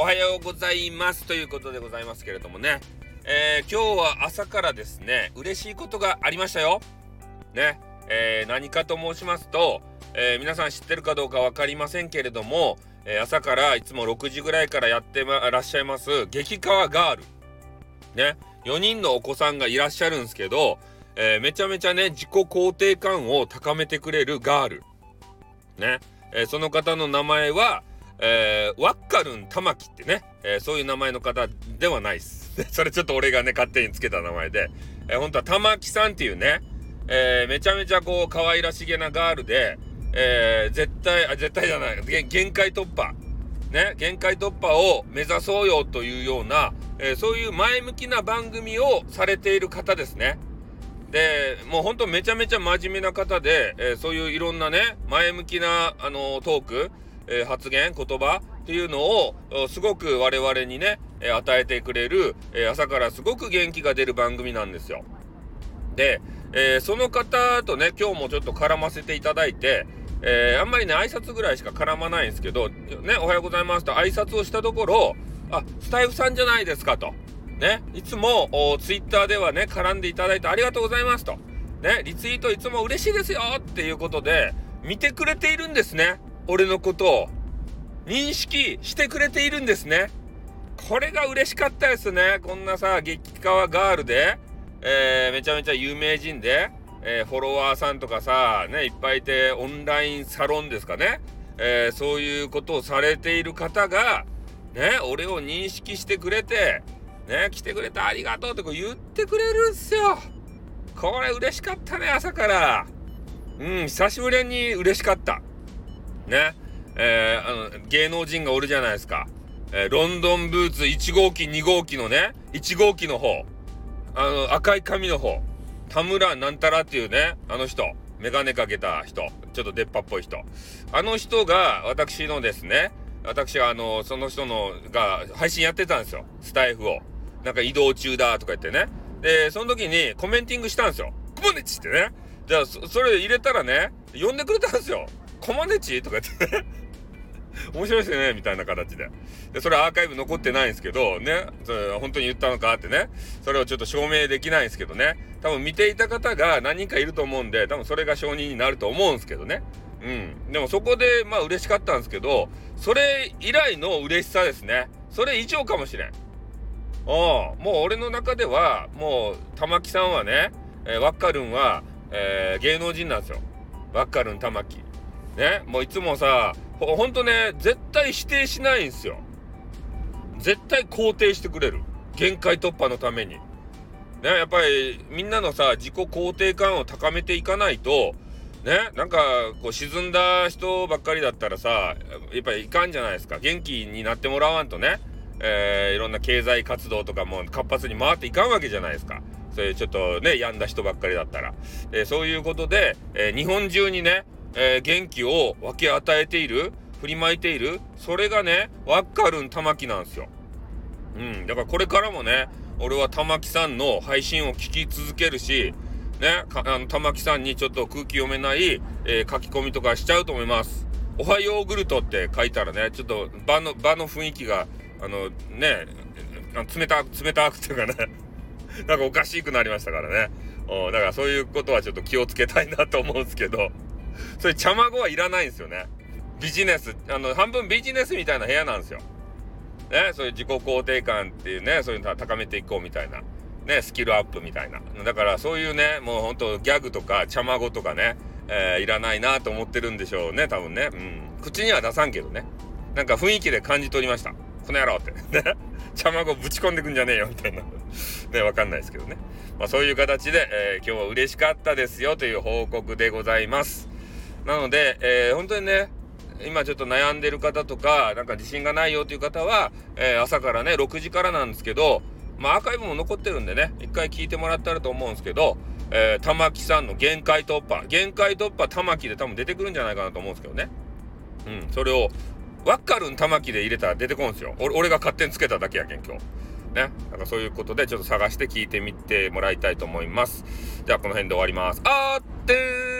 おはようございますということでございますけれどもね、えー、今日は朝からですね嬉しいことがありましたよ。ね、えー、何かと申しますと、えー、皆さん知ってるかどうか分かりませんけれども、え朝からいつも6時ぐらいからやってまらっしゃいます激川ガール。ね。4人のお子さんがいらっしゃるんですけど、えめちゃめちゃね自己肯定感を高めてくれるガール。ね、えその方の名前はえー、ワッカルン玉木ってね、えー、そういう名前の方ではないです。それちょっと俺がね、勝手につけた名前で、えー、本当は玉木さんっていうね、えー、めちゃめちゃこう、可愛らしげなガールで、えー、絶対、あ、絶対じゃない、限界突破。ね、限界突破を目指そうよというような、えー、そういう前向きな番組をされている方ですね。で、もうほんとめちゃめちゃ真面目な方で、えー、そういういろんなね、前向きな、あのー、トーク、え、発言言葉っていうのをすごく我々にね、え与えてくれる、え朝からすごく元気が出る番組なんですよ。で、えー、その方とね今日もちょっと絡ませていただいて、えー、あんまりね挨拶ぐらいしか絡まないんですけど「ねおはようございます」と挨拶をしたところ「あスタイフさんじゃないですか」と。ね、いつもツイッターではね絡んでいただいてありがとうございますと。ね、リツイートいつも嬉しいですよっていうことで見てくれているんですね。俺のことを認識してくれているんですね。これが嬉しかったですね。こんなさ、激川ガールで、えー、めちゃめちゃ有名人で、えー、フォロワーさんとかさ、ね、いっぱいいて、オンラインサロンですかね。えー、そういうことをされている方が、ね、俺を認識してくれて、ね、来てくれてありがとうってこう言ってくれるんすよ。これ嬉しかったね、朝から。うん、久しぶりに嬉しかった。ね、えー、あの、芸能人がおるじゃないですか。えー、ロンドンブーツ1号機、2号機のね、1号機の方、あの、赤い髪の方、田村なんたらっていうね、あの人、メガネかけた人、ちょっと出っ歯っぽい人。あの人が、私のですね、私はあの、その人の、が、配信やってたんですよ。スタイフを。なんか移動中だとか言ってね。で、その時にコメンティングしたんですよ。コモネチってね。じゃあそ、それ入れたらね、呼んでくれたんですよ。コマネチとか言ってね面白いですよねみたいな形で。で、それアーカイブ残ってないんですけど、ね、それ本当に言ったのかってね、それをちょっと証明できないんですけどね、多分見ていた方が何人かいると思うんで、多分それが承認になると思うんですけどね。うん。でもそこで、まあ嬉しかったんですけど、それ以来の嬉しさですね。それ以上かもしれん。ああ、もう俺の中では、もう、玉木さんはね、えー、ワッカルンは、えー、芸能人なんですよ。ワッカルン玉木。ね、もういつもさ、ほんとね、絶対否定しないんですよ。絶対肯定してくれる。限界突破のために。ね、やっぱりみんなのさ、自己肯定感を高めていかないと、ね、なんかこう沈んだ人ばっかりだったらさ、やっぱりいかんじゃないですか。元気になってもらわんとね、えー、いろんな経済活動とかも活発に回っていかんわけじゃないですか。そういうちょっとね、病んだ人ばっかりだったら。えー、そういうことで、えー、日本中にね、えー、元気を分け与えている振りまいているそれがねワッカルン玉木なんですよ。うんだからこれからもね俺は玉木さんの配信を聞き続けるしねあの玉木さんにちょっと空気読めない、えー、書き込みとかしちゃうと思います。おはヨーグルトって書いたらねちょっと場の場の雰囲気があのね冷たく冷たくっていうかねなんかおかしくなりましたからね。だからそういうことはちょっと気をつけたいなと思うんですけど。そういう茶まごはいらないんですよね。ビジネス、あの、半分ビジネスみたいな部屋なんですよ。ね、そういう自己肯定感っていうね、そういうの高めていこうみたいな。ね、スキルアップみたいな。だからそういうね、もうほんとギャグとか茶まごとかね、えー、いらないなと思ってるんでしょうね、多分ね。うん。口には出さんけどね。なんか雰囲気で感じ取りました。この野郎って。ね。茶まごぶち込んでくんじゃねえよ、みたいな。ね、わかんないですけどね。まあそういう形で、えー、今日は嬉しかったですよという報告でございます。なので、えー、本当にね、今ちょっと悩んでる方とか、なんか自信がないよという方は、えー、朝からね、6時からなんですけど、まあアーカイブも残ってるんでね、一回聞いてもらったらと思うんですけど、えー、玉木さんの限界突破、限界突破玉木で多分出てくるんじゃないかなと思うんですけどね。うん、それを、ワッカルン玉木で入れたら出てこんすよ。俺が勝手につけただけやけん、今日。ね。なんかそういうことでちょっと探して聞いてみてもらいたいと思います。じゃあこの辺で終わります。あーってー